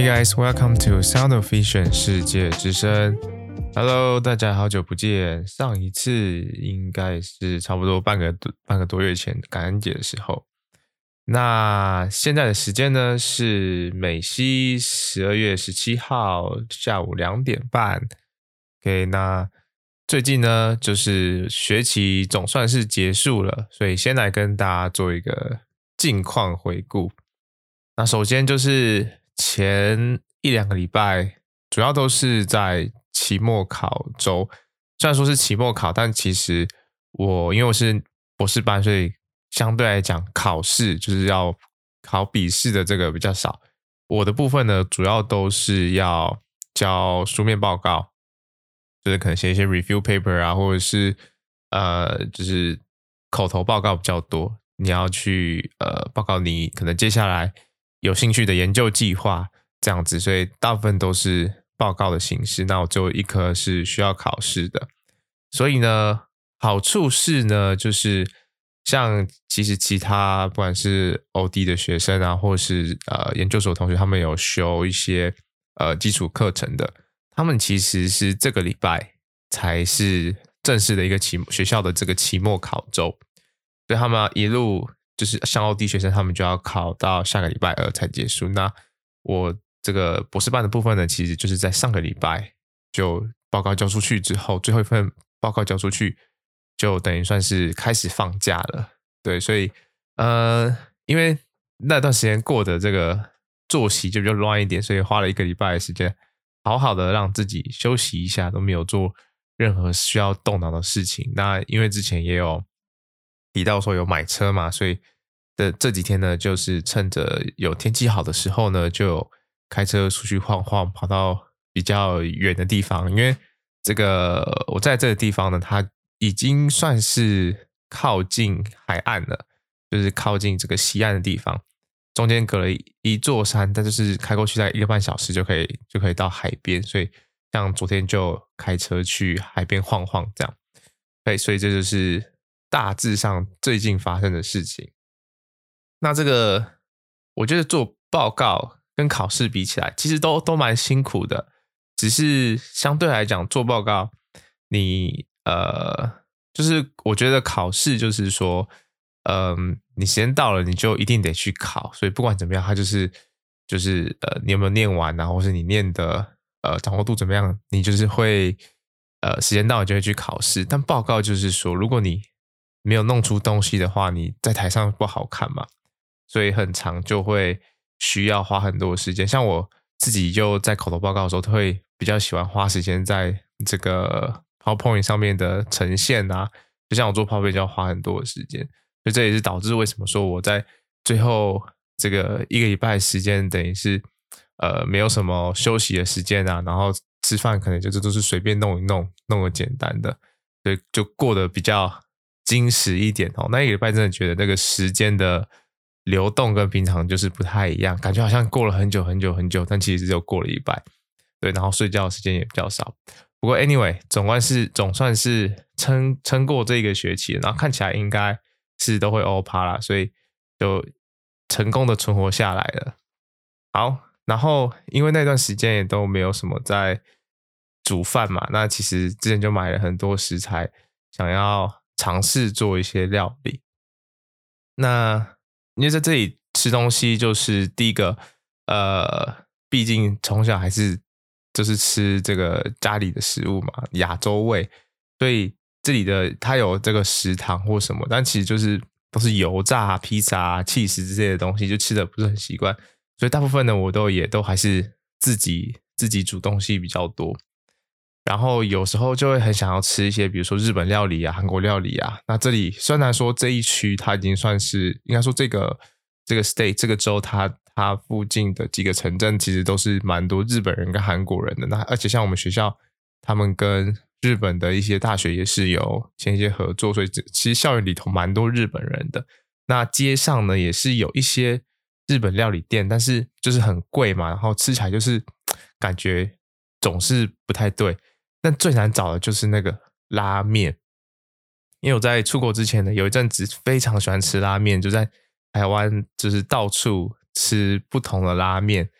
Hey guys, welcome to Sound of Vision 世界之声。Hello，大家好久不见。上一次应该是差不多半个多半个多月前感恩节的时候。那现在的时间呢是美西十二月十七号下午两点半。OK，那最近呢就是学期总算是结束了，所以先来跟大家做一个近况回顾。那首先就是。前一两个礼拜，主要都是在期末考周。虽然说是期末考，但其实我因为我是博士班，所以相对来讲，考试就是要考笔试的这个比较少。我的部分呢，主要都是要交书面报告，就是可能写一些 review paper 啊，或者是呃，就是口头报告比较多。你要去呃报告你可能接下来。有兴趣的研究计划这样子，所以大部分都是报告的形式。那我就一科是需要考试的，所以呢，好处是呢，就是像其实其他不管是 OD 的学生啊，或是呃研究所同学，他们有修一些呃基础课程的，他们其实是这个礼拜才是正式的一个期学校的这个期末考周，所以他们一路。就是像 OD 学生，他们就要考到下个礼拜二才结束。那我这个博士班的部分呢，其实就是在上个礼拜就报告交出去之后，最后一份报告交出去，就等于算是开始放假了。对，所以呃，因为那段时间过的这个作息就比较乱一点，所以花了一个礼拜的时间，好好的让自己休息一下，都没有做任何需要动脑的事情。那因为之前也有。提到说有买车嘛，所以的这几天呢，就是趁着有天气好的时候呢，就开车出去晃晃，跑到比较远的地方。因为这个我在这个地方呢，它已经算是靠近海岸了，就是靠近这个西岸的地方，中间隔了一,座山，但就是开过去在一个半小时就可以就可以到海边。所以像昨天就开车去海边晃晃这样，对，所以这就是。大致上最近发生的事情，那这个我觉得做报告跟考试比起来，其实都都蛮辛苦的。只是相对来讲，做报告你呃，就是我觉得考试就是说，嗯、你时间到了你就一定得去考，所以不管怎么样，它就是就是呃，你有没有念完啊，或是你念的呃掌握度怎么样，你就是会呃时间到了就会去考试。但报告就是说，如果你没有弄出东西的话，你在台上不好看嘛，所以很长就会需要花很多时间。像我自己就在口头报告的时候，都会比较喜欢花时间在这个 PowerPoint 上面的呈现啊。就像我做 PowerPoint 就要花很多的时间，所以这也是导致为什么说我在最后这个一个礼拜时间，等于是呃没有什么休息的时间啊，然后吃饭可能就是都是随便弄一弄，弄个简单的，所以就过得比较。精实一点哦，那一个礼拜真的觉得那个时间的流动跟平常就是不太一样，感觉好像过了很久很久很久，但其实只有过了一半。对，然后睡觉的时间也比较少。不过 anyway，总算是总算是撑撑过这个学期，然后看起来应该是都会欧趴啦，所以就成功的存活下来了。好，然后因为那段时间也都没有什么在煮饭嘛，那其实之前就买了很多食材，想要。尝试做一些料理。那因为在这里吃东西，就是第一个，呃，毕竟从小还是就是吃这个家里的食物嘛，亚洲味，所以这里的它有这个食堂或什么，但其实就是都是油炸、披萨、起司之类的东西，就吃的不是很习惯，所以大部分呢，我都也都还是自己自己煮东西比较多。然后有时候就会很想要吃一些，比如说日本料理啊、韩国料理啊。那这里虽然说这一区它已经算是，应该说这个这个 state 这个州它它附近的几个城镇其实都是蛮多日本人跟韩国人的。那而且像我们学校，他们跟日本的一些大学也是有签一些合作，所以其实校园里头蛮多日本人的。那街上呢也是有一些日本料理店，但是就是很贵嘛，然后吃起来就是感觉总是不太对。但最难找的就是那个拉面，因为我在出国之前呢，有一阵子非常喜欢吃拉面，就在台湾就是到处吃不同的拉面，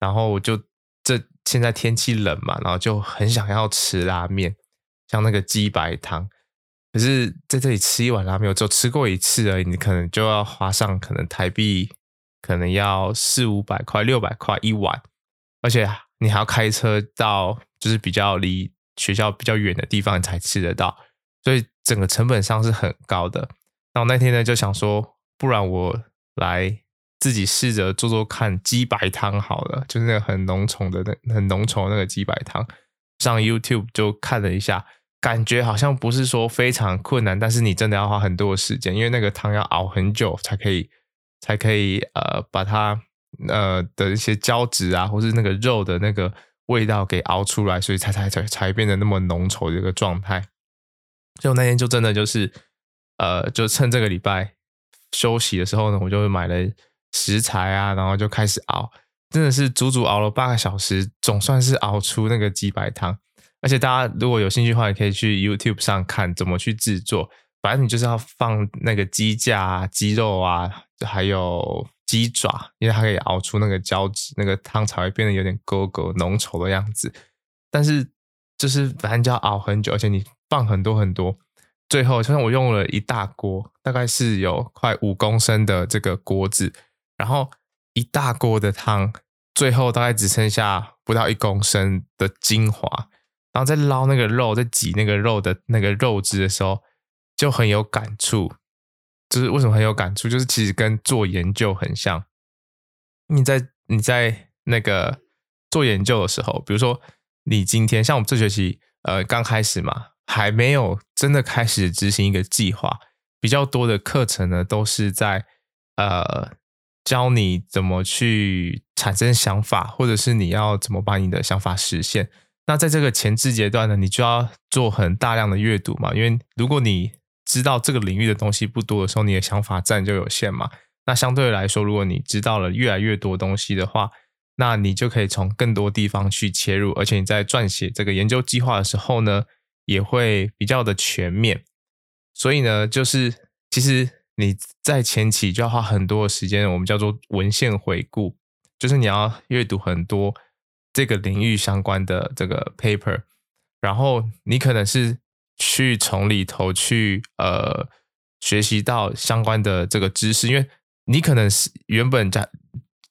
然后我就这现在天气冷嘛，然后就很想要吃拉面，像那个鸡白汤。可是在这里吃一碗拉面，我只有吃过一次而已，你可能就要花上可能台币可能要四五百块、六百块一碗，而且你还要开车到就是比较离学校比较远的地方才吃得到，所以整个成本上是很高的。然后那天呢就想说，不然我来自己试着做做看鸡白汤好了，就是那个很浓稠的那很浓稠的那个鸡白汤。上 YouTube 就看了一下。感觉好像不是说非常困难，但是你真的要花很多的时间，因为那个汤要熬很久才可以，才可以呃把它呃的一些胶质啊，或是那个肉的那个味道给熬出来，所以才才才才变得那么浓稠的一个状态。就那天就真的就是呃，就趁这个礼拜休息的时候呢，我就买了食材啊，然后就开始熬，真的是足足熬了八个小时，总算是熬出那个鸡白汤。而且大家如果有兴趣的话，也可以去 YouTube 上看怎么去制作。反正你就是要放那个鸡架啊、鸡肉啊，还有鸡爪，因为它可以熬出那个胶质，那个汤才会变得有点勾勾浓稠的样子。但是就是反正就要熬很久，而且你放很多很多，最后就像我用了一大锅，大概是有快五公升的这个锅子，然后一大锅的汤，最后大概只剩下不到一公升的精华。然后在捞那个肉，在挤那个肉的那个肉汁的时候，就很有感触。就是为什么很有感触？就是其实跟做研究很像。你在你在那个做研究的时候，比如说你今天像我们这学期呃刚开始嘛，还没有真的开始执行一个计划，比较多的课程呢都是在呃教你怎么去产生想法，或者是你要怎么把你的想法实现。那在这个前置阶段呢，你就要做很大量的阅读嘛，因为如果你知道这个领域的东西不多的时候，你的想法自然就有限嘛。那相对来说，如果你知道了越来越多东西的话，那你就可以从更多地方去切入，而且你在撰写这个研究计划的时候呢，也会比较的全面。所以呢，就是其实你在前期就要花很多的时间，我们叫做文献回顾，就是你要阅读很多。这个领域相关的这个 paper，然后你可能是去从里头去呃学习到相关的这个知识，因为你可能是原本在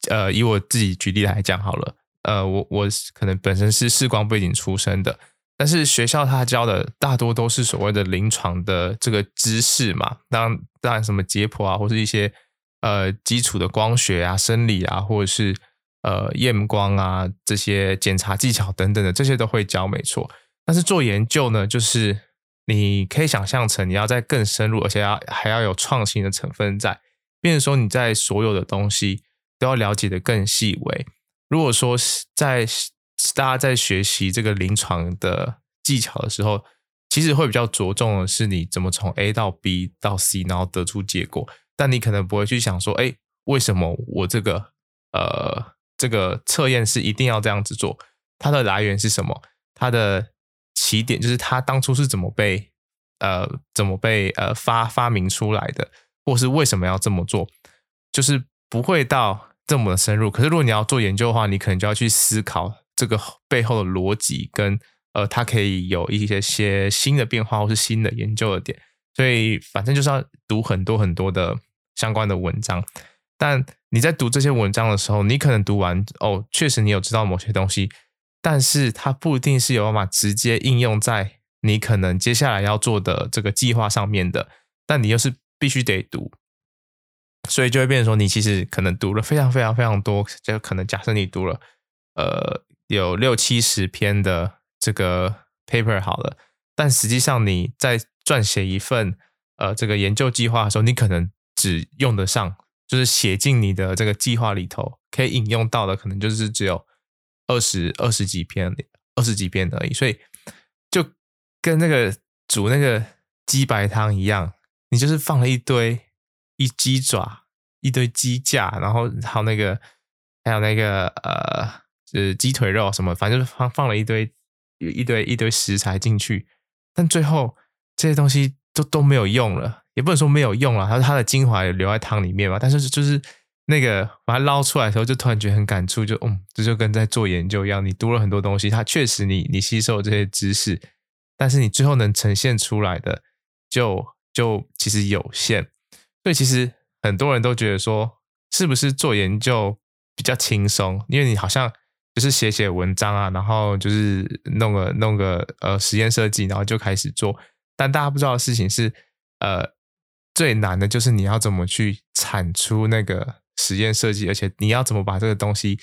呃以我自己举例来讲好了，呃我我可能本身是视光背景出身的，但是学校他教的大多都是所谓的临床的这个知识嘛，当然当然什么解剖啊，或是一些呃基础的光学啊、生理啊，或者是。呃，验光啊，这些检查技巧等等的，这些都会教，没错。但是做研究呢，就是你可以想象成你要在更深入，而且要还要有创新的成分在。变成说你在所有的东西都要了解得更细微。如果说在大家在学习这个临床的技巧的时候，其实会比较着重的是你怎么从 A 到 B 到 C，然后得出结果。但你可能不会去想说，哎，为什么我这个呃。这个测验是一定要这样子做，它的来源是什么？它的起点就是它当初是怎么被呃怎么被呃发发明出来的，或是为什么要这么做？就是不会到这么深入。可是如果你要做研究的话，你可能就要去思考这个背后的逻辑，跟呃它可以有一些些新的变化，或是新的研究的点。所以反正就是要读很多很多的相关的文章。但你在读这些文章的时候，你可能读完哦，确实你有知道某些东西，但是它不一定是有办法直接应用在你可能接下来要做的这个计划上面的。但你又是必须得读，所以就会变成说，你其实可能读了非常非常非常多，就可能假设你读了呃有六七十篇的这个 paper 好了，但实际上你在撰写一份呃这个研究计划的时候，你可能只用得上。就是写进你的这个计划里头，可以引用到的，可能就是只有二十二十几篇，二十几篇而已。所以就跟那个煮那个鸡白汤一样，你就是放了一堆一鸡爪，一堆鸡架，然后还有那个还有那个呃，就是鸡腿肉什么，反正就是放放了一堆一堆一堆食材进去，但最后这些东西都都没有用了。也不能说没有用了，它它的精华也留在汤里面嘛。但是就是那个把它捞出来的时候，就突然觉得很感触，就嗯，这就跟在做研究一样，你读了很多东西，它确实你你吸收这些知识，但是你最后能呈现出来的就就其实有限。所以其实很多人都觉得说，是不是做研究比较轻松？因为你好像就是写写文章啊，然后就是弄个弄个呃实验设计，然后就开始做。但大家不知道的事情是，呃，最难的就是你要怎么去产出那个。实验设计，而且你要怎么把这个东西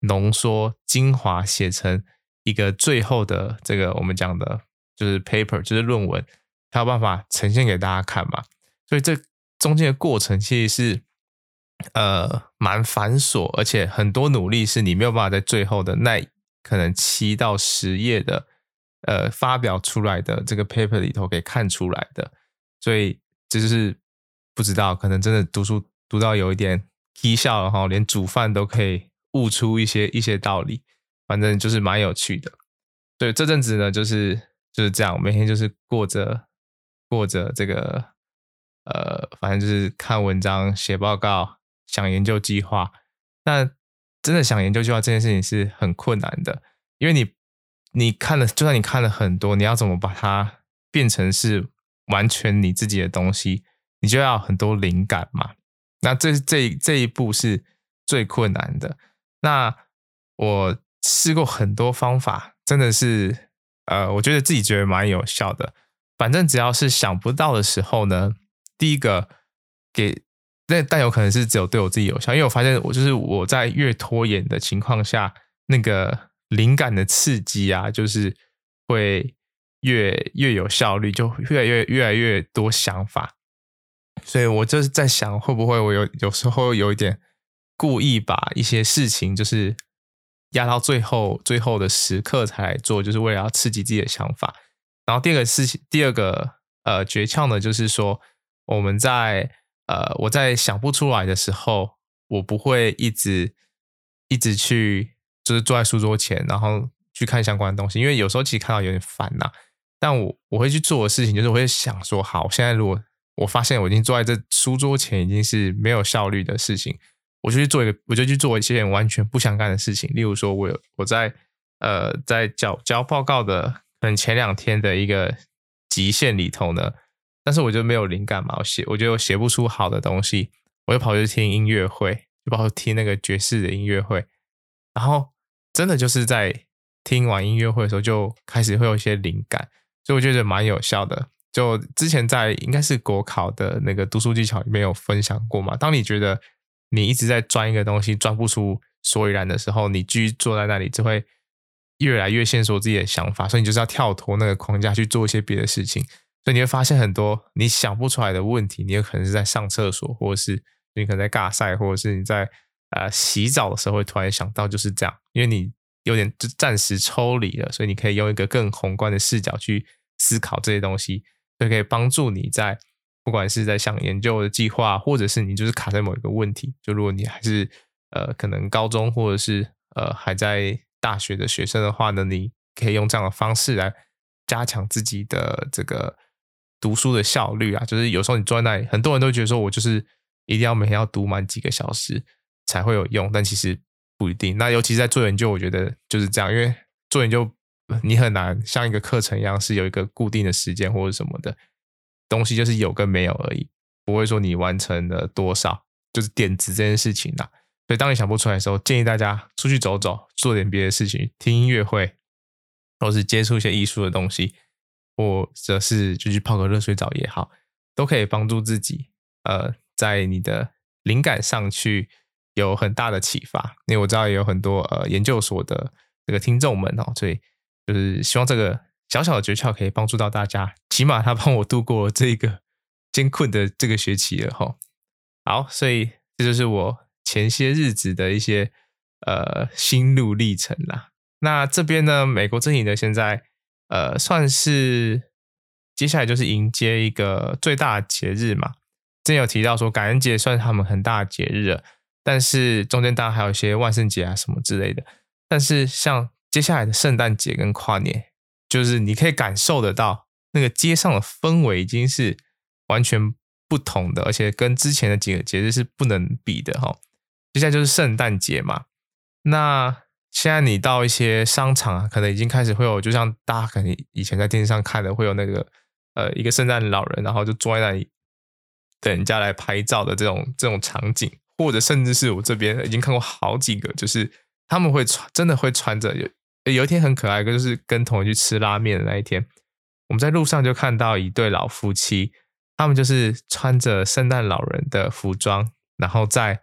浓缩、精华写成一个最后的这个我们讲的，就是 paper，就是论文，才有办法呈现给大家看嘛。所以这中间的过程其实是呃蛮繁琐，而且很多努力是你没有办法在最后的那可能七到十页的呃发表出来的这个 paper 里头给看出来的。所以这就是不知道，可能真的读书读到有一点。踢笑了哈，连煮饭都可以悟出一些一些道理，反正就是蛮有趣的。对，这阵子呢，就是就是这样，每天就是过着过着这个呃，反正就是看文章、写报告、想研究计划。那真的想研究计划这件事情是很困难的，因为你你看了，就算你看了很多，你要怎么把它变成是完全你自己的东西，你就要很多灵感嘛。那这这这一步是最困难的。那我试过很多方法，真的是，呃，我觉得自己觉得蛮有效的。反正只要是想不到的时候呢，第一个给，但但有可能是只有对我自己有效，因为我发现我就是我在越拖延的情况下，那个灵感的刺激啊，就是会越越有效率，就越来越越来越多想法。所以我就是在想，会不会我有有时候有一点故意把一些事情就是压到最后最后的时刻才来做，就是为了要刺激自己的想法。然后第二个事情，第二个呃诀窍呢，就是说我们在呃我在想不出来的时候，我不会一直一直去就是坐在书桌前，然后去看相关的东西，因为有时候其实看到有点烦呐。但我我会去做的事情，就是我会想说，好，我现在如果我发现我已经坐在这书桌前，已经是没有效率的事情。我就去做一个，我就去做一些完全不相干的事情。例如说，我有我在呃在交交报告的可能前两天的一个极限里头呢，但是我就没有灵感嘛，我写我觉得我写不出好的东西，我就跑去听音乐会，就跑去听那个爵士的音乐会。然后真的就是在听完音乐会的时候，就开始会有一些灵感，所以我觉得蛮有效的。就之前在应该是国考的那个读书技巧里面有分享过嘛。当你觉得你一直在钻一个东西，钻不出所以然的时候，你继续坐在那里，就会越来越限缩自己的想法。所以你就是要跳脱那个框架去做一些别的事情。所以你会发现很多你想不出来的问题，你有可能是在上厕所，或者是你可能在尬赛，或者是你在呃洗澡的时候会突然想到，就是这样，因为你有点就暂时抽离了，所以你可以用一个更宏观的视角去思考这些东西。就可以帮助你在不管是在想研究的计划，或者是你就是卡在某一个问题，就如果你还是呃可能高中或者是呃还在大学的学生的话呢，你可以用这样的方式来加强自己的这个读书的效率啊。就是有时候你坐在那里，很多人都觉得说我就是一定要每天要读满几个小时才会有用，但其实不一定。那尤其是在做研究，我觉得就是这样，因为做研究。你很难像一个课程一样是有一个固定的时间或者什么的东西，就是有跟没有而已，不会说你完成了多少，就是点子这件事情啦。所以当你想不出来的时候，建议大家出去走走，做点别的事情，听音乐会，或是接触一些艺术的东西，或者是就去泡个热水澡也好，都可以帮助自己，呃，在你的灵感上去有很大的启发。因为我知道有很多呃研究所的这个听众们哦，所以。就是希望这个小小的诀窍可以帮助到大家，起码他帮我度过了这个艰困的这个学期了哈。好，所以这就是我前些日子的一些呃心路历程啦。那这边呢，美国这里呢，现在呃算是接下来就是迎接一个最大的节日嘛。之前有提到说感恩节算是他们很大的节日了，但是中间当然还有一些万圣节啊什么之类的。但是像接下来的圣诞节跟跨年，就是你可以感受得到那个街上的氛围已经是完全不同的，而且跟之前的几个节日是不能比的哈。接下来就是圣诞节嘛。那现在你到一些商场啊，可能已经开始会有，就像大家可能以前在电视上看的，会有那个呃一个圣诞老人，然后就坐在那里等人家来拍照的这种这种场景，或者甚至是我这边已经看过好几个，就是他们会穿，真的会穿着有有一天很可爱，就是跟同学去吃拉面的那一天，我们在路上就看到一对老夫妻，他们就是穿着圣诞老人的服装，然后在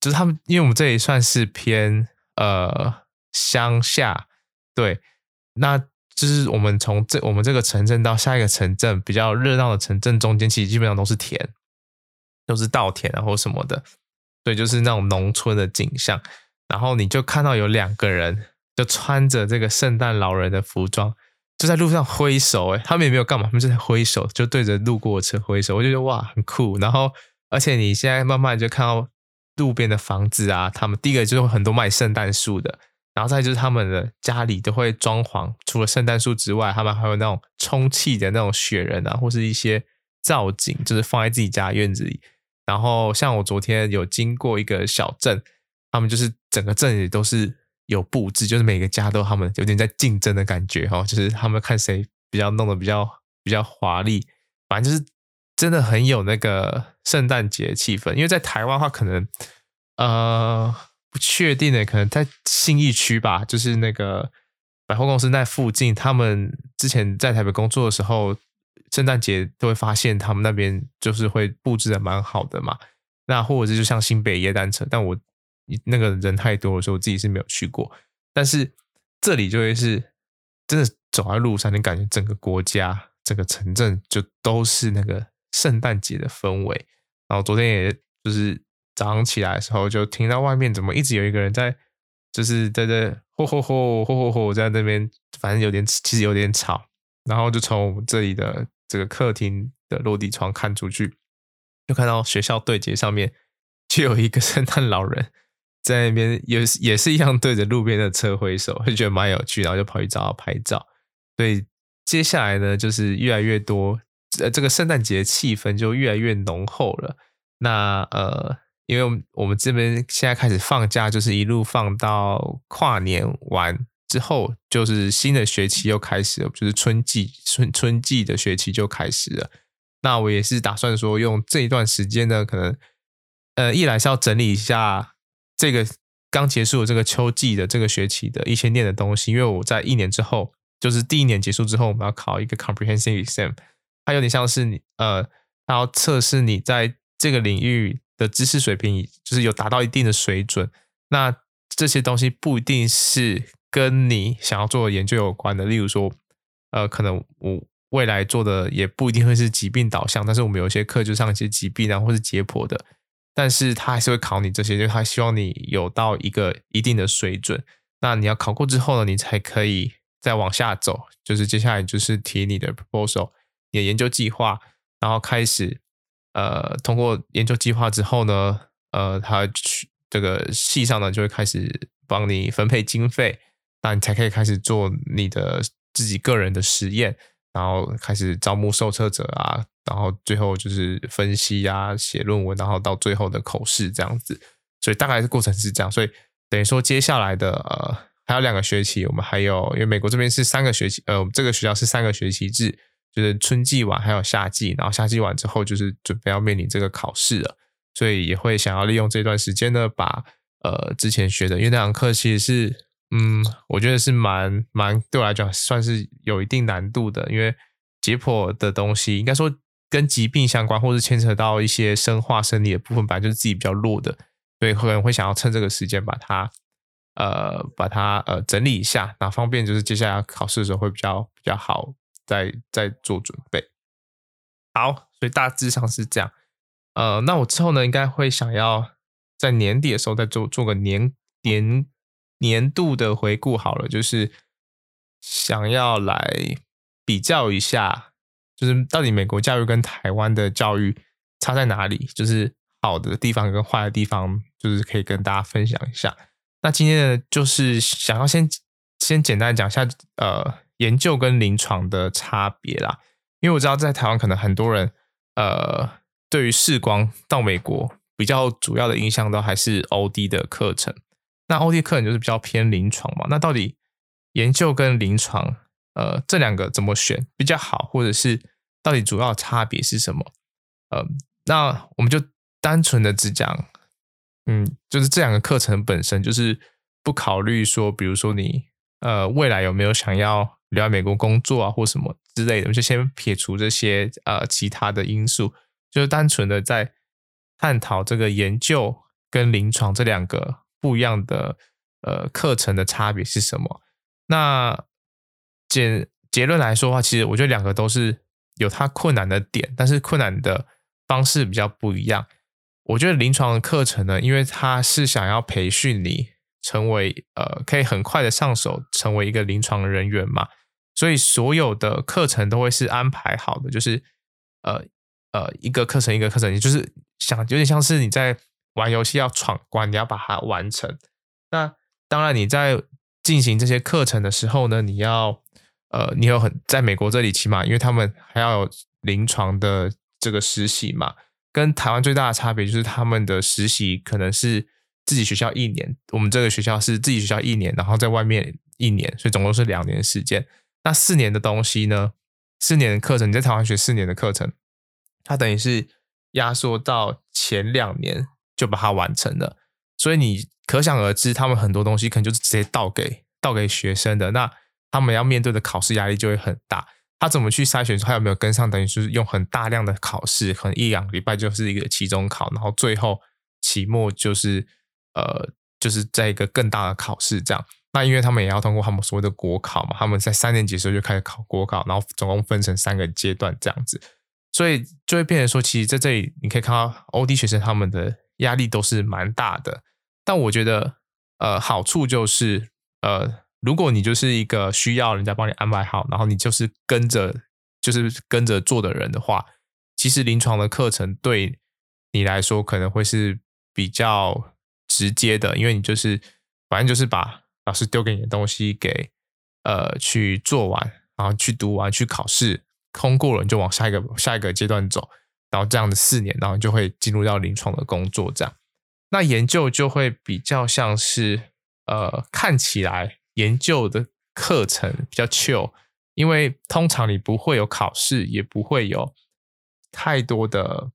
就是他们，因为我们这里算是偏呃乡下，对，那就是我们从这我们这个城镇到下一个城镇比较热闹的城镇中间，其实基本上都是田，都是稻田然后什么的，对，就是那种农村的景象，然后你就看到有两个人就穿着这个圣诞老人的服装。就在路上挥手，哎，他们也没有干嘛，他们就在挥手，就对着路过的车挥手。我就觉得哇，很酷。然后，而且你现在慢慢就看到路边的房子啊，他们第一个就是很多卖圣诞树的，然后再就是他们的家里都会装潢，除了圣诞树之外，他们还有那种充气的那种雪人啊，或是一些造景，就是放在自己家院子里。然后，像我昨天有经过一个小镇，他们就是整个镇里都是。有布置，就是每个家都他们有点在竞争的感觉哈，就是他们看谁比较弄得比较比较华丽，反正就是真的很有那个圣诞节气氛。因为在台湾的话，可能呃不确定的，可能在信义区吧，就是那个百货公司那附近，他们之前在台北工作的时候，圣诞节都会发现他们那边就是会布置的蛮好的嘛。那或者是就像新北耶单车，但我。那个人太多的时候，我自己是没有去过。但是这里就会是真的走在路上，你感觉整个国家、整个城镇就都是那个圣诞节的氛围。然后昨天也就是早上起来的时候，就听到外面怎么一直有一个人在，就是在这吼吼吼吼吼吼在那边，反正有点其实有点吵。然后就从我们这里的这个客厅的落地窗看出去，就看到学校对接上面 就有一个圣诞老人。在那边也是也是一样对着路边的车挥手，就觉得蛮有趣，然后就跑去找他拍照。所以接下来呢，就是越来越多，呃，这个圣诞节气氛就越来越浓厚了。那呃，因为我们我们这边现在开始放假，就是一路放到跨年完之后，就是新的学期又开始了，就是春季春春季的学期就开始了。那我也是打算说，用这一段时间呢，可能呃，一来是要整理一下。这个刚结束这个秋季的这个学期的一些念的东西，因为我在一年之后，就是第一年结束之后，我们要考一个 comprehensive exam，它有点像是你呃，它要测试你在这个领域的知识水平，就是有达到一定的水准。那这些东西不一定是跟你想要做的研究有关的，例如说，呃，可能我未来做的也不一定会是疾病导向，但是我们有些课就上一些疾病啊，或是解剖的。但是他还是会考你这些，就他希望你有到一个一定的水准。那你要考过之后呢，你才可以再往下走。就是接下来就是提你的 proposal，你的研究计划，然后开始呃通过研究计划之后呢，呃他去这个系上呢就会开始帮你分配经费，那你才可以开始做你的自己个人的实验，然后开始招募受测者啊。然后最后就是分析呀、写论文，然后到最后的口试这样子，所以大概的过程是这样。所以等于说接下来的呃还有两个学期，我们还有因为美国这边是三个学期，呃，我们这个学校是三个学期制，就是春季完还有夏季，然后夏季完之后就是准备要面临这个考试了，所以也会想要利用这段时间呢，把呃之前学的，因为那堂课其实是嗯，我觉得是蛮蛮对我来讲算是有一定难度的，因为解剖的东西应该说。跟疾病相关，或是牵扯到一些生化生理的部分，本来就是自己比较弱的，所以可能会想要趁这个时间把它，呃，把它呃整理一下，那方便就是接下来考试的时候会比较比较好，再再做准备。好，所以大致上是这样。呃，那我之后呢，应该会想要在年底的时候再做做个年年年度的回顾好了，就是想要来比较一下。就是到底美国教育跟台湾的教育差在哪里？就是好的地方跟坏的地方，就是可以跟大家分享一下。那今天呢，就是想要先先简单讲一下呃研究跟临床的差别啦。因为我知道在台湾可能很多人呃对于视光到美国比较主要的印象都还是 OD 的课程。那 OD 课程就是比较偏临床嘛。那到底研究跟临床，呃，这两个怎么选比较好，或者是到底主要差别是什么？呃，那我们就单纯的只讲，嗯，就是这两个课程本身就是不考虑说，比如说你呃未来有没有想要留在美国工作啊，或什么之类的，我们就先撇除这些呃其他的因素，就是单纯的在探讨这个研究跟临床这两个不一样的呃课程的差别是什么。那结结论来说的话，其实我觉得两个都是有它困难的点，但是困难的方式比较不一样。我觉得临床的课程呢，因为它是想要培训你成为呃，可以很快的上手成为一个临床人员嘛，所以所有的课程都会是安排好的，就是呃呃一个课程一个课程，你就是想有点像是你在玩游戏要闯关，你要把它完成。那当然你在进行这些课程的时候呢，你要呃，你有很在美国这里起码，因为他们还要有临床的这个实习嘛。跟台湾最大的差别就是他们的实习可能是自己学校一年，我们这个学校是自己学校一年，然后在外面一年，所以总共是两年时间。那四年的东西呢？四年的课程你在台湾学四年的课程，它等于是压缩到前两年就把它完成了，所以你。可想而知，他们很多东西可能就是直接倒给倒给学生的，那他们要面对的考试压力就会很大。他怎么去筛选出？他有没有跟上？等于就是用很大量的考试，可能一两个礼拜就是一个期中考，然后最后期末就是呃，就是在一个更大的考试这样。那因为他们也要通过他们所谓的国考嘛，他们在三年级的时候就开始考国考，然后总共分成三个阶段这样子，所以就会变成说，其实在这里你可以看到欧弟学生他们的压力都是蛮大的。但我觉得，呃，好处就是，呃，如果你就是一个需要人家帮你安排好，然后你就是跟着，就是跟着做的人的话，其实临床的课程对你来说可能会是比较直接的，因为你就是反正就是把老师丢给你的东西给呃去做完，然后去读完，去考试，通过了你就往下一个下一个阶段走，然后这样的四年，然后你就会进入到临床的工作这样。那研究就会比较像是，呃，看起来研究的课程比较 chill，因为通常你不会有考试，也不会有太多的，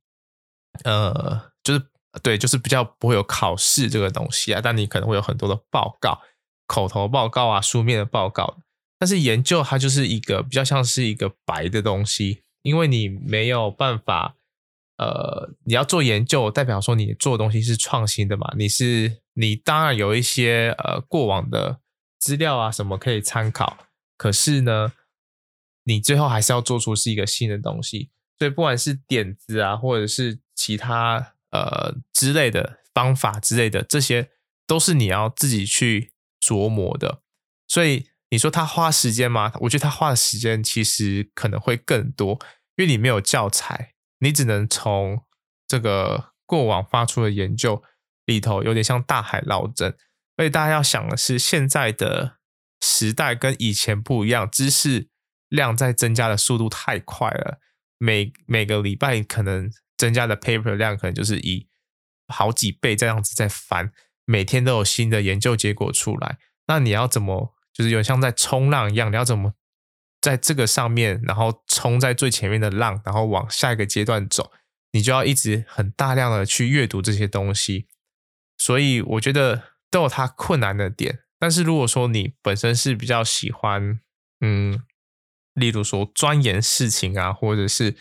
呃，就是对，就是比较不会有考试这个东西啊。但你可能会有很多的报告，口头报告啊，书面的报告。但是研究它就是一个比较像是一个白的东西，因为你没有办法。呃，你要做研究，代表说你做的东西是创新的嘛？你是你当然有一些呃过往的资料啊什么可以参考，可是呢，你最后还是要做出是一个新的东西。所以不管是点子啊，或者是其他呃之类的方法之类的，这些都是你要自己去琢磨的。所以你说他花时间吗？我觉得他花的时间其实可能会更多，因为你没有教材。你只能从这个过往发出的研究里头，有点像大海捞针。所以大家要想的是，现在的时代跟以前不一样，知识量在增加的速度太快了。每每个礼拜可能增加的 paper 量，可能就是以好几倍这样子在翻。每天都有新的研究结果出来，那你要怎么，就是有像在冲浪一样，你要怎么？在这个上面，然后冲在最前面的浪，然后往下一个阶段走，你就要一直很大量的去阅读这些东西。所以我觉得都有它困难的点。但是如果说你本身是比较喜欢，嗯，例如说钻研事情啊，或者是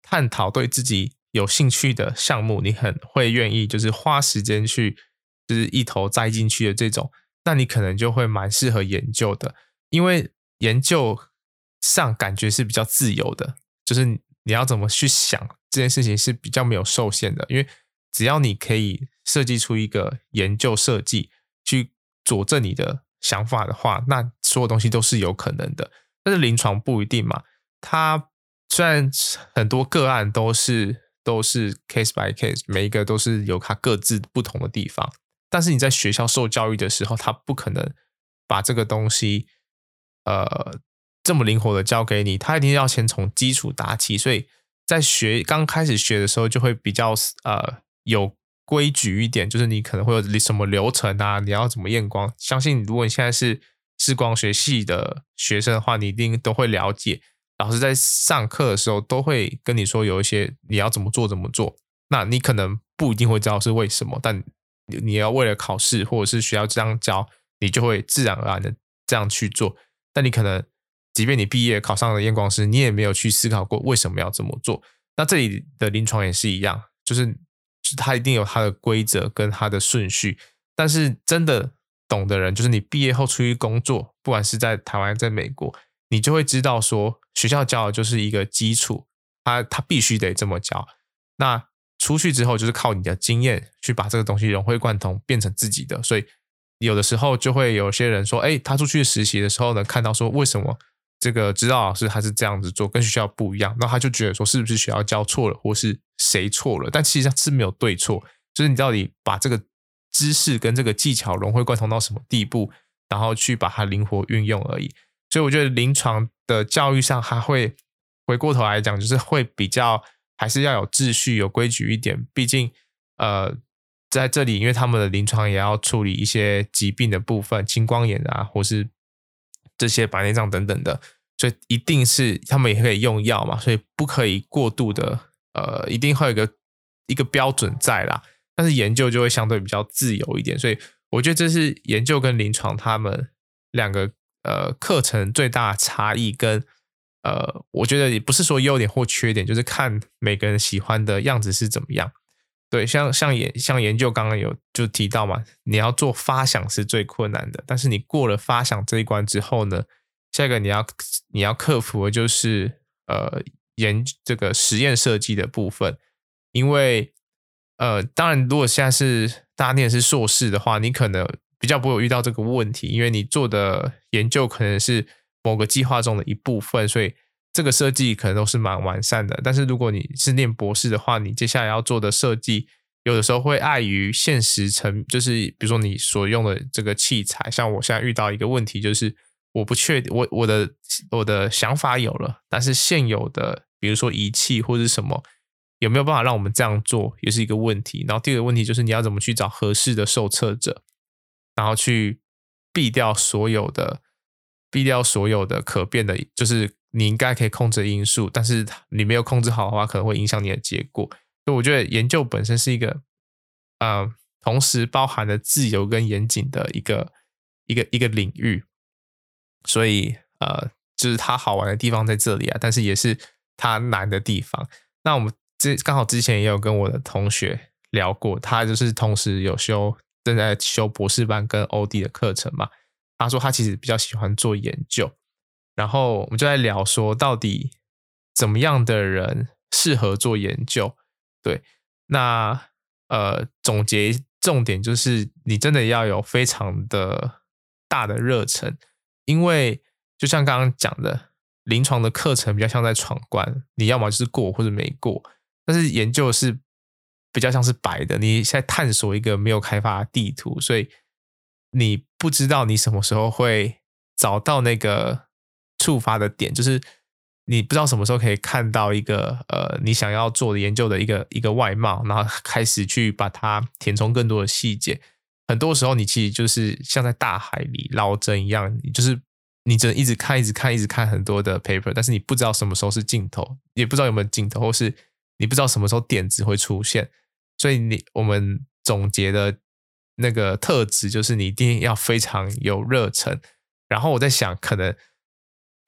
探讨对自己有兴趣的项目，你很会愿意就是花时间去，就是一头栽进去的这种，那你可能就会蛮适合研究的，因为研究。上感觉是比较自由的，就是你要怎么去想这件事情是比较没有受限的，因为只要你可以设计出一个研究设计去佐证你的想法的话，那所有东西都是有可能的。但是临床不一定嘛，它虽然很多个案都是都是 case by case，每一个都是有它各自不同的地方，但是你在学校受教育的时候，他不可能把这个东西呃。这么灵活的教给你，他一定要先从基础打起，所以在学刚开始学的时候就会比较呃有规矩一点，就是你可能会有什么流程啊，你要怎么验光？相信如果你现在是视光学系的学生的话，你一定都会了解。老师在上课的时候都会跟你说有一些你要怎么做怎么做。那你可能不一定会知道是为什么，但你要为了考试或者是学校这样教，你就会自然而然的这样去做。但你可能即便你毕业考上了验光师，你也没有去思考过为什么要这么做。那这里的临床也是一样，就是。是它一定有它的规则跟它的顺序，但是真的懂的人，就是你毕业后出去工作，不管是在台湾，在美国，你就会知道说，学校教的就是一个基础，他他必须得这么教。那出去之后，就是靠你的经验去把这个东西融会贯通，变成自己的。所以有的时候就会有些人说，哎，他出去实习的时候呢，看到说为什么？这个指导老师他是这样子做，跟学校不一样，那他就觉得说是不是学校教错了，或是谁错了？但其实上是没有对错，就是你到底把这个知识跟这个技巧融会贯通到什么地步，然后去把它灵活运用而已。所以我觉得临床的教育上，还会回过头来讲，就是会比较还是要有秩序、有规矩一点。毕竟，呃，在这里，因为他们的临床也要处理一些疾病的部分，青光眼啊，或是这些白内障等等的。所以一定是他们也可以用药嘛，所以不可以过度的，呃，一定会有一个一个标准在啦。但是研究就会相对比较自由一点，所以我觉得这是研究跟临床他们两个呃课程最大的差异跟呃，我觉得也不是说优点或缺点，就是看每个人喜欢的样子是怎么样。对，像像研像研究刚刚有就提到嘛，你要做发想是最困难的，但是你过了发想这一关之后呢，下一个你要你要克服的就是呃研这个实验设计的部分，因为呃当然如果现在是大家念的是硕士的话，你可能比较不会有遇到这个问题，因为你做的研究可能是某个计划中的一部分，所以这个设计可能都是蛮完善的。但是如果你是念博士的话，你接下来要做的设计，有的时候会碍于现实层，就是比如说你所用的这个器材，像我现在遇到一个问题就是。我不确定，我我的我的想法有了，但是现有的，比如说仪器或者什么，有没有办法让我们这样做，也是一个问题。然后第二个问题就是你要怎么去找合适的受测者，然后去避掉所有的，避掉所有的可变的，就是你应该可以控制的因素，但是你没有控制好的话，可能会影响你的结果。所以我觉得研究本身是一个，呃，同时包含了自由跟严谨的一个一个一个领域。所以，呃，就是它好玩的地方在这里啊，但是也是它难的地方。那我们这刚好之前也有跟我的同学聊过，他就是同时有修正在修博士班跟 OD 的课程嘛。他说他其实比较喜欢做研究，然后我们就在聊说，到底怎么样的人适合做研究？对，那呃，总结重点就是，你真的要有非常的大的热忱。因为就像刚刚讲的，临床的课程比较像在闯关，你要么就是过或者没过，但是研究是比较像是白的，你在探索一个没有开发的地图，所以你不知道你什么时候会找到那个触发的点，就是你不知道什么时候可以看到一个呃你想要做的研究的一个一个外貌，然后开始去把它填充更多的细节。很多时候，你其实就是像在大海里捞针一样，你就是你只能一直看、一直看、一直看很多的 paper，但是你不知道什么时候是尽头，也不知道有没有尽头，或是你不知道什么时候点子会出现。所以你我们总结的那个特质就是你一定要非常有热忱。然后我在想，可能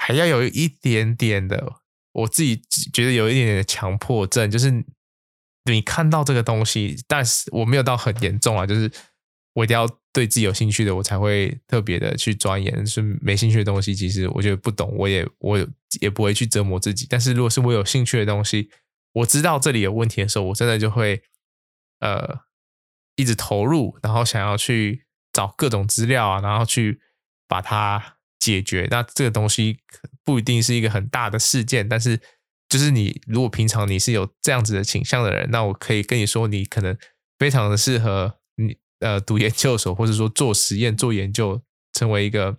还要有一点点的，我自己觉得有一点点的强迫症，就是你看到这个东西，但是我没有到很严重啊，就是。我一定要对自己有兴趣的，我才会特别的去钻研。是没兴趣的东西，其实我觉得不懂，我也我也不会去折磨自己。但是如果是我有兴趣的东西，我知道这里有问题的时候，我真的就会呃一直投入，然后想要去找各种资料啊，然后去把它解决。那这个东西不一定是一个很大的事件，但是就是你如果平常你是有这样子的倾向的人，那我可以跟你说，你可能非常的适合你。呃，读研究所，或者说做实验、做研究，成为一个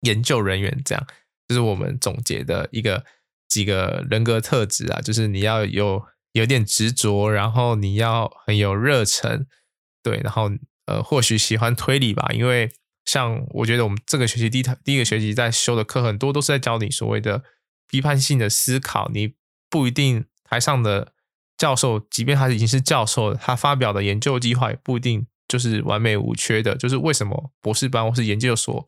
研究人员，这样就是我们总结的一个几个人格特质啊。就是你要有有点执着，然后你要很有热忱，对，然后呃，或许喜欢推理吧，因为像我觉得我们这个学期第一堂第一个学期在修的课很多都是在教你所谓的批判性的思考，你不一定台上的教授，即便他已经是教授了，他发表的研究计划也不一定就是完美无缺的，就是为什么博士班或是研究所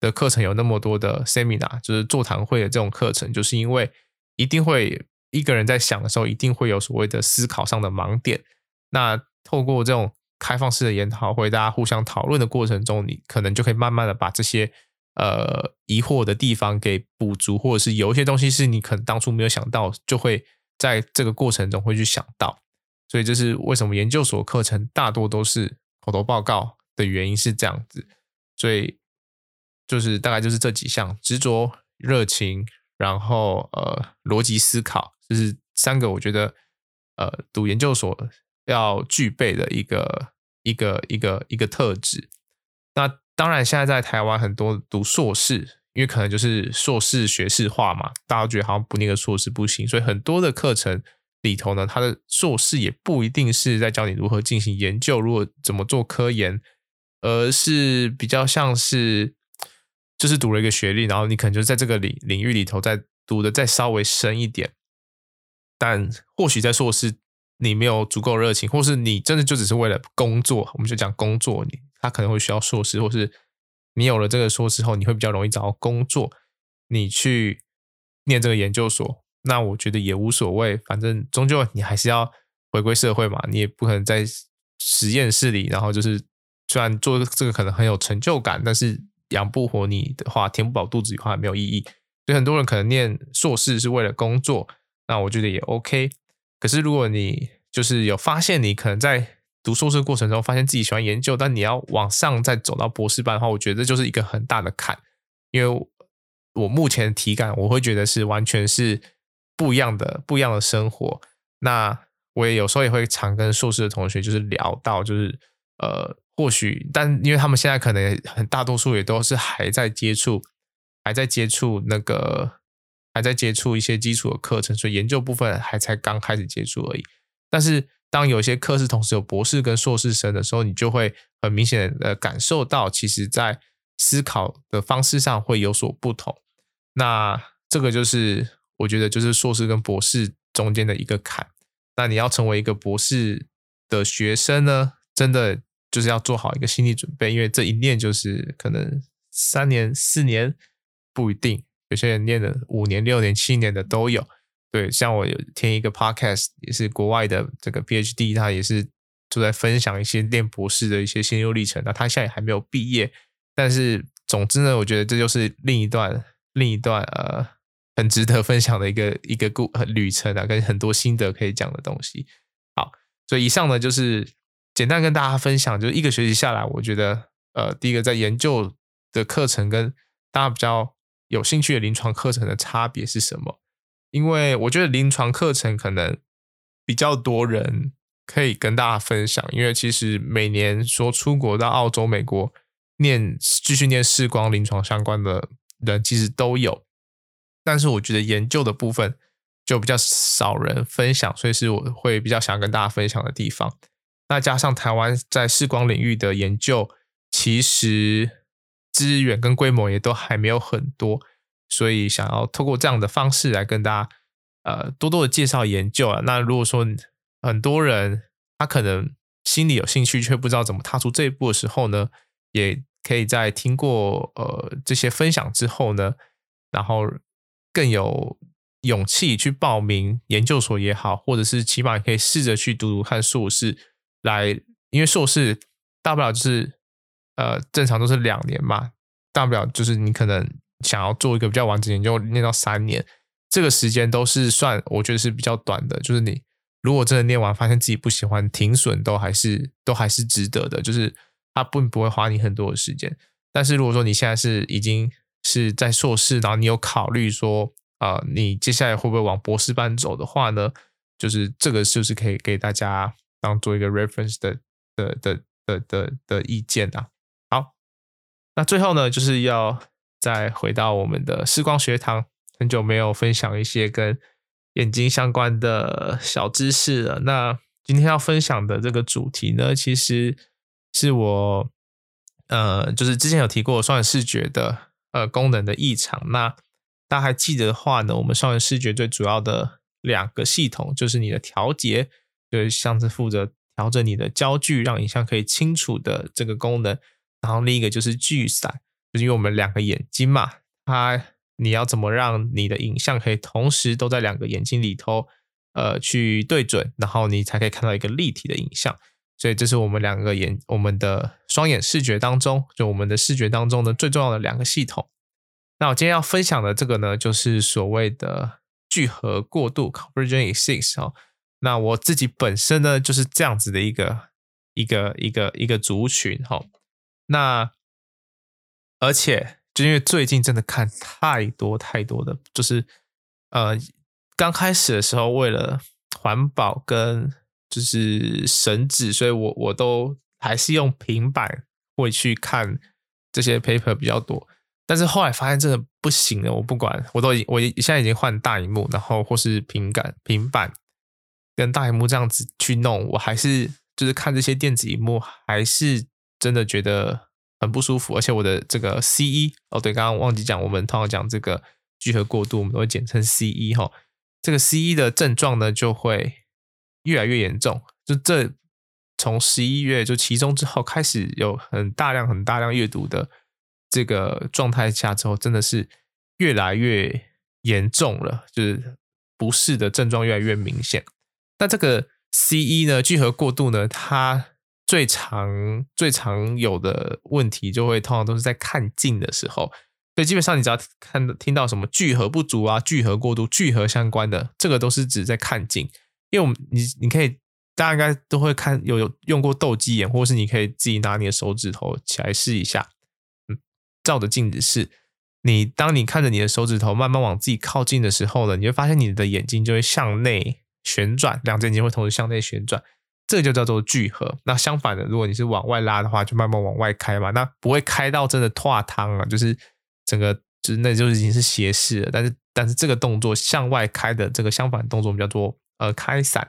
的课程有那么多的 seminar，就是座谈会的这种课程，就是因为一定会一个人在想的时候，一定会有所谓的思考上的盲点。那透过这种开放式的研讨会，大家互相讨论的过程中，你可能就可以慢慢的把这些呃疑惑的地方给补足，或者是有一些东西是你可能当初没有想到，就会在这个过程中会去想到。所以这是为什么研究所课程大多都是口头报告的原因是这样子。所以。就是大概就是这几项：执着、热情，然后呃逻辑思考，就是三个我觉得呃读研究所要具备的一个一个一个一个特质。那当然，现在在台湾很多读硕士，因为可能就是硕士学士化嘛，大家觉得好像不念个硕士不行，所以很多的课程里头呢，它的硕士也不一定是在教你如何进行研究，如何怎么做科研，而是比较像是。就是读了一个学历，然后你可能就在这个领领域里头再读的再稍微深一点，但或许在硕士你没有足够热情，或是你真的就只是为了工作，我们就讲工作，你他可能会需要硕士，或是你有了这个硕士后，你会比较容易找到工作，你去念这个研究所，那我觉得也无所谓，反正终究你还是要回归社会嘛，你也不可能在实验室里，然后就是虽然做这个可能很有成就感，但是。养不活你的话，填不饱肚子的话，没有意义。所以很多人可能念硕士是为了工作，那我觉得也 OK。可是如果你就是有发现，你可能在读硕士过程中发现自己喜欢研究，但你要往上再走到博士班的话，我觉得这就是一个很大的坎。因为我目前的体感，我会觉得是完全是不一样的，不一样的生活。那我也有时候也会常跟硕士的同学就是聊到，就是呃。或许，但因为他们现在可能很大多数也都是还在接触，还在接触那个，还在接触一些基础的课程，所以研究部分还才刚开始接触而已。但是，当有些课是同时有博士跟硕士生的时候，你就会很明显的感受到，其实在思考的方式上会有所不同。那这个就是我觉得就是硕士跟博士中间的一个坎。那你要成为一个博士的学生呢，真的。就是要做好一个心理准备，因为这一念就是可能三年、四年不一定，有些人念了五年、六年、七年的都有。对，像我有听一个 podcast，也是国外的这个 PhD，他也是就在分享一些念博士的一些心路历程。那他现在也还没有毕业，但是总之呢，我觉得这就是另一段、另一段呃很值得分享的一个一个故旅程啊，跟很多心得可以讲的东西。好，所以以上呢就是。简单跟大家分享，就是一个学期下来，我觉得，呃，第一个在研究的课程跟大家比较有兴趣的临床课程的差别是什么？因为我觉得临床课程可能比较多人可以跟大家分享，因为其实每年说出国到澳洲、美国念继续念视光临床相关的人其实都有，但是我觉得研究的部分就比较少人分享，所以是我会比较想跟大家分享的地方。那加上台湾在视光领域的研究，其实资源跟规模也都还没有很多，所以想要透过这样的方式来跟大家呃多多的介绍研究啊。那如果说很多人他可能心里有兴趣却不知道怎么踏出这一步的时候呢，也可以在听过呃这些分享之后呢，然后更有勇气去报名研究所也好，或者是起码可以试着去读读看硕士。来，因为硕士大不了就是，呃，正常都是两年嘛，大不了就是你可能想要做一个比较完整研究，念到三年，这个时间都是算我觉得是比较短的。就是你如果真的念完，发现自己不喜欢，停损都还是都还是值得的，就是它并不会花你很多的时间。但是如果说你现在是已经是在硕士，然后你有考虑说，啊、呃，你接下来会不会往博士班走的话呢？就是这个是不是可以给大家。当做一个 reference 的的的的的的意见啊，那最后呢，就是要再回到我们的视光学堂，很久没有分享一些跟眼睛相关的小知识了。那今天要分享的这个主题呢，其实是我呃，就是之前有提过双眼视觉的呃功能的异常。那大家还记得的话呢，我们双眼视觉最主要的两个系统就是你的调节，就是像是负责调整你的焦距，让影像可以清楚的这个功能。然后另一个就是聚散，就是因为我们两个眼睛嘛，它你要怎么让你的影像可以同时都在两个眼睛里头，呃，去对准，然后你才可以看到一个立体的影像。所以这是我们两个眼，我们的双眼视觉当中，就我们的视觉当中的最重要的两个系统。那我今天要分享的这个呢，就是所谓的聚合过度 （convergence） 哦。那我自己本身呢，就是这样子的一个一个一个一个族群哈。哦那，而且就因为最近真的看太多太多的，就是呃，刚开始的时候为了环保跟就是省纸，所以我我都还是用平板会去看这些 paper 比较多。但是后来发现真的不行了，我不管，我都已我现在已经换大荧幕，然后或是平板平板跟大荧幕这样子去弄，我还是就是看这些电子荧幕还是。真的觉得很不舒服，而且我的这个 C1 哦，对，刚刚忘记讲，我们通常讲这个聚合过度，我们都会简称 C1 哈。这个 C1 的症状呢，就会越来越严重。就这从十一月就期中之后开始有很大量、很大量阅读的这个状态下之后，真的是越来越严重了，就是不适的症状越来越明显。那这个 C1 呢，聚合过度呢，它最常最常有的问题，就会通常都是在看镜的时候，所以基本上你只要看听到什么聚合不足啊、聚合过度、聚合相关的，这个都是指在看镜。因为我们你你可以，大家应该都会看有有用过斗鸡眼，或是你可以自己拿你的手指头起来试一下，嗯，照着镜子试。你当你看着你的手指头慢慢往自己靠近的时候呢，你会发现你的眼睛就会向内旋转，两只眼睛会同时向内旋转。这就叫做聚合。那相反的，如果你是往外拉的话，就慢慢往外开嘛。那不会开到真的脱汤啊，就是整个就是那就是已经是斜视了。但是但是这个动作向外开的这个相反动作，我们叫做呃开散。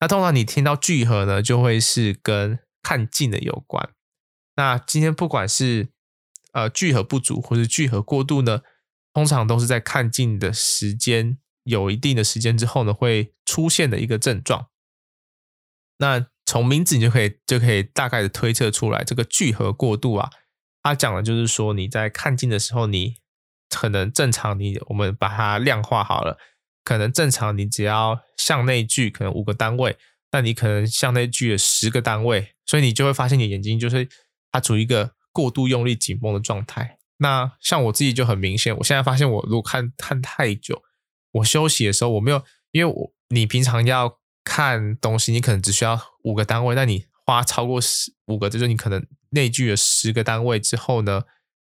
那通常你听到聚合呢，就会是跟看近的有关。那今天不管是呃聚合不足或是聚合过度呢，通常都是在看近的时间有一定的时间之后呢，会出现的一个症状。那从名字你就可以就可以大概的推测出来，这个聚合过度啊，它讲的就是说你在看近的时候，你可能正常你我们把它量化好了，可能正常你只要向内聚可能五个单位，那你可能向内聚了十个单位，所以你就会发现你眼睛就是它处于一个过度用力紧绷的状态。那像我自己就很明显，我现在发现我如果看看太久，我休息的时候我没有，因为我你平常要。看东西，你可能只需要五个单位，但你花超过十五个，就是你可能内聚了十个单位之后呢，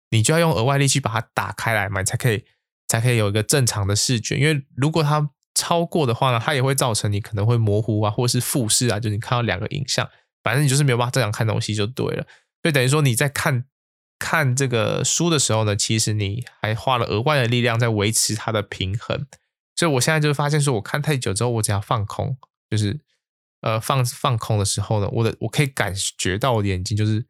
你就要用额外力气把它打开来嘛，才可以才可以有一个正常的视觉。因为如果它超过的话呢，它也会造成你可能会模糊啊，或是复视啊，就是你看到两个影像，反正你就是没有办法正常看东西就对了。所以等于说你在看看这个书的时候呢，其实你还花了额外的力量在维持它的平衡。所以我现在就发现说，我看太久之后，我只要放空。就是呃放放空的时候呢，我的我可以感觉到我的眼睛就是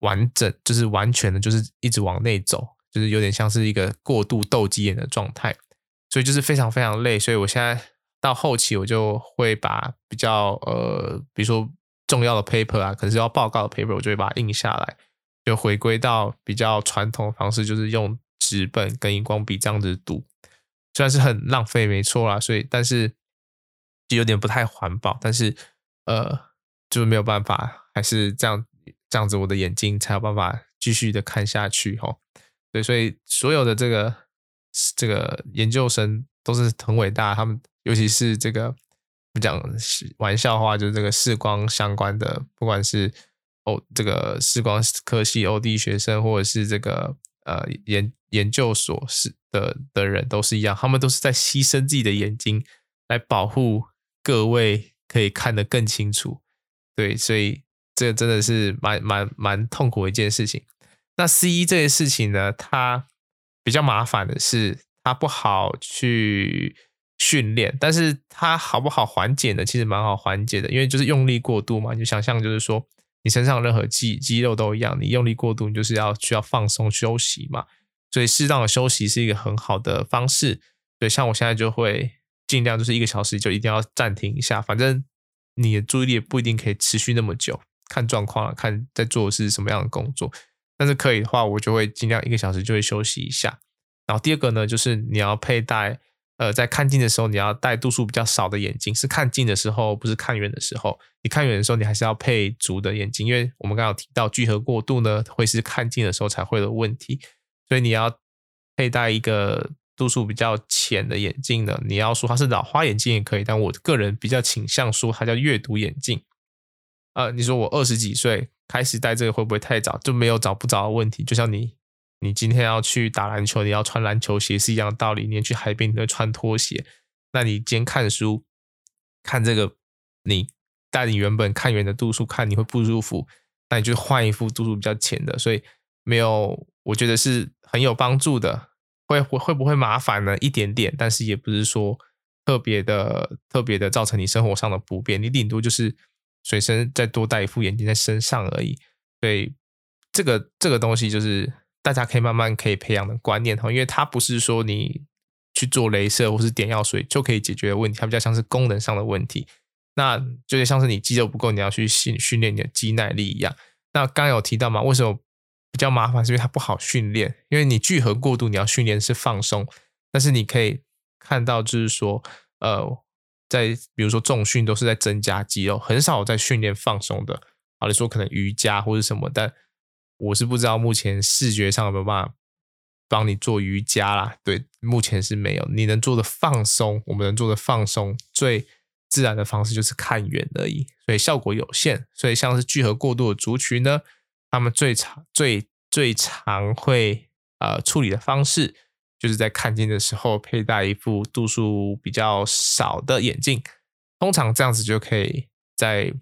完整，就是完全的，就是一直往内走，就是有点像是一个过度斗鸡眼的状态，所以就是非常非常累。所以我现在到后期，我就会把比较呃，比如说重要的 paper 啊，可能是要报告的 paper，我就会把它印下来，就回归到比较传统的方式，就是用纸本跟荧光笔这样子读，虽然是很浪费，没错啦，所以但是。就有点不太环保，但是呃，就是没有办法，还是这样这样子，我的眼睛才有办法继续的看下去哈。对，所以所有的这个这个研究生都是很伟大，他们尤其是这个不讲玩笑话，就是这个视光相关的，不管是哦这个视光科系 OD 学生，或者是这个呃研研究所是的的人，都是一样，他们都是在牺牲自己的眼睛来保护。各位可以看得更清楚，对，所以这真的是蛮蛮蛮痛苦的一件事情。那 C1 这件事情呢，它比较麻烦的是，它不好去训练，但是它好不好缓解呢？其实蛮好缓解的，因为就是用力过度嘛，你就想象就是说你身上任何肌肌肉都一样，你用力过度，你就是要需要放松休息嘛，所以适当的休息是一个很好的方式。对，像我现在就会尽量就是一个小时就一定要暂停一下，反正你的注意力也不一定可以持续那么久，看状况了，看在做的是什么样的工作，但是可以的话，我就会尽量一个小时就会休息一下。然后第二个呢，就是你要佩戴。呃，在看近的时候，你要戴度数比较少的眼镜，是看近的时候，不是看远的时候。你看远的时候，你还是要配足的眼镜，因为我们刚刚有提到聚合过度呢，会是看近的时候才会有问题，所以你要佩戴一个度数比较浅的眼镜呢。你要说它是老花眼镜也可以，但我个人比较倾向说它叫阅读眼镜。呃，你说我二十几岁开始戴这个会不会太早？就没有找不着的问题，就像你。你今天要去打篮球，你要穿篮球鞋是一样的道理。你要去海边，你会穿拖鞋。那你今天看书，看这个，你带你原本看远的度数看，你会不舒服。那你就换一副度数比较浅的，所以没有，我觉得是很有帮助的。会会会不会麻烦呢？一点点，但是也不是说特别的特别的造成你生活上的不便。你顶多就是随身再多带一副眼镜在身上而已。所以这个这个东西就是。大家可以慢慢可以培养的观念哈，因为它不是说你去做镭射或是点药水就可以解决的问题，它比较像是功能上的问题。那就像是你肌肉不够，你要去训训练你的肌耐力一样。那刚有提到嘛，为什么比较麻烦？是因为它不好训练，因为你聚合过度，你要训练是放松。但是你可以看到，就是说，呃，在比如说重训都是在增加肌肉，很少在训练放松的。好，你说可能瑜伽或者什么，但我是不知道目前视觉上有没有办法帮你做瑜伽啦，对，目前是没有。你能做的放松，我们能做的放松，最自然的方式就是看远而已，所以效果有限。所以像是聚合过度的族群呢，他们最常、最最常会呃处理的方式，就是在看近的时候佩戴一副度数比较少的眼镜，通常这样子就可以在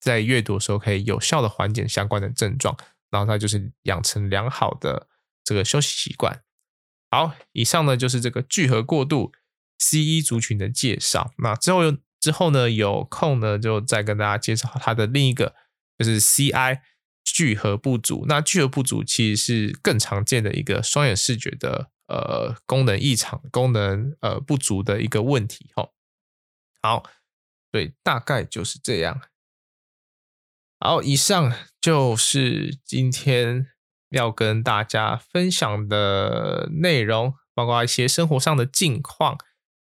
在阅读的时候可以有效的缓解相关的症状。然后它就是养成良好的这个休息习惯。好，以上呢就是这个聚合过度 C 一族群的介绍。那之后之后呢有空呢就再跟大家介绍它的另一个，就是 CI 聚合不足。那聚合不足其实是更常见的一个双眼视觉的呃功能异常、功能呃不足的一个问题。哈，好，对，大概就是这样。好，以上就是今天要跟大家分享的内容，包括一些生活上的近况。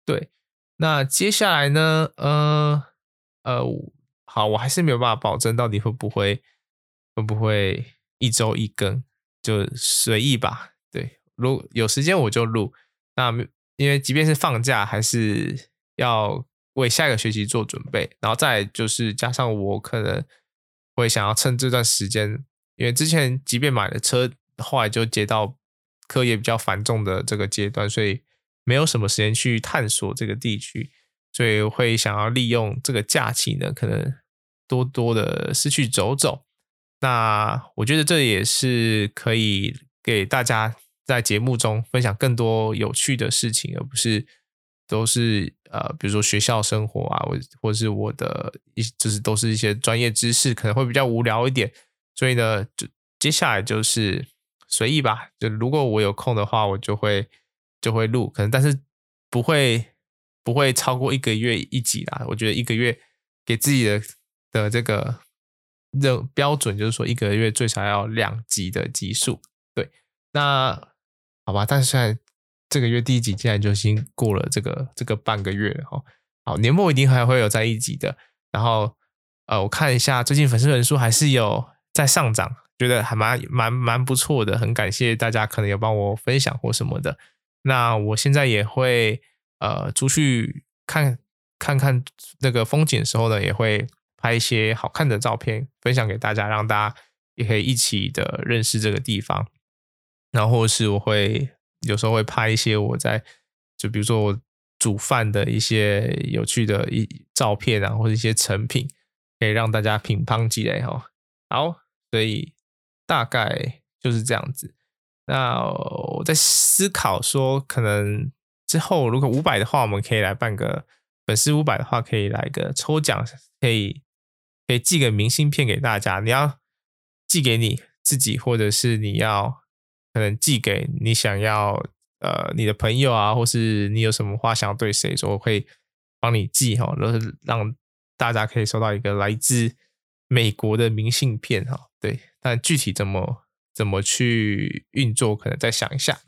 对，那接下来呢？呃呃，好，我还是没有办法保证到底会不会会不会一周一更，就随意吧。对，如有时间我就录。那因为即便是放假，还是要为下一个学期做准备。然后再就是加上我可能。会想要趁这段时间，因为之前即便买了车，后来就接到课业比较繁重的这个阶段，所以没有什么时间去探索这个地区，所以会想要利用这个假期呢，可能多多的是去走走。那我觉得这也是可以给大家在节目中分享更多有趣的事情，而不是。都是呃，比如说学校生活啊，或或是我的一，就是都是一些专业知识，可能会比较无聊一点。所以呢，就接下来就是随意吧。就如果我有空的话，我就会就会录，可能但是不会不会超过一个月一集啦。我觉得一个月给自己的的这个这标准，就是说一个月最少要两集的集数。对，那好吧，但是现在。这个月第一集竟然就已经过了这个这个半个月了哈，好，年末一定还会有在一集的。然后呃，我看一下最近粉丝人数还是有在上涨，觉得还蛮蛮蛮不错的，很感谢大家可能有帮我分享或什么的。那我现在也会呃出去看看看那个风景的时候呢，也会拍一些好看的照片分享给大家，让大家也可以一起的认识这个地方。然后是我会。有时候会拍一些我在，就比如说我煮饭的一些有趣的一照片啊，或者一些成品，可以让大家品乓积累哈。好，所以大概就是这样子。那我在思考说，可能之后如果五百的话，我们可以来办个粉丝五百的话，可以来个抽奖，可以可以寄个明信片给大家。你要寄给你自己，或者是你要可能寄给你想要呃你的朋友啊，或是你有什么话想要对谁说，我会帮你寄哈，然后让大家可以收到一个来自美国的明信片哈。对，但具体怎么怎么去运作，可能再想一下。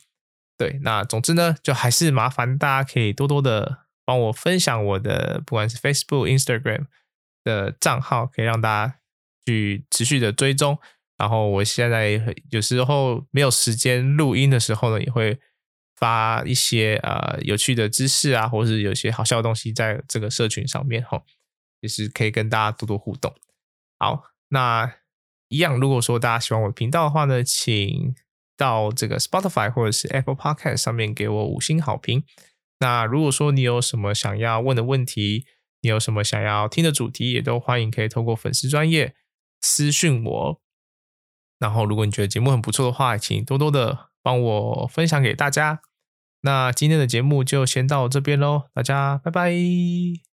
对，那总之呢，就还是麻烦大家可以多多的帮我分享我的，不管是 Facebook、Instagram 的账号，可以让大家去持续的追踪。然后我现在有时候没有时间录音的时候呢，也会发一些呃有趣的知识啊，或是有些好笑的东西在这个社群上面哈，也是可以跟大家多多互动。好，那一样，如果说大家喜欢我的频道的话呢，请。到这个 Spotify 或者是 Apple Podcast 上面给我五星好评。那如果说你有什么想要问的问题，你有什么想要听的主题，也都欢迎可以透过粉丝专业私讯我。然后，如果你觉得节目很不错的话，请多多的帮我分享给大家。那今天的节目就先到这边喽，大家拜拜。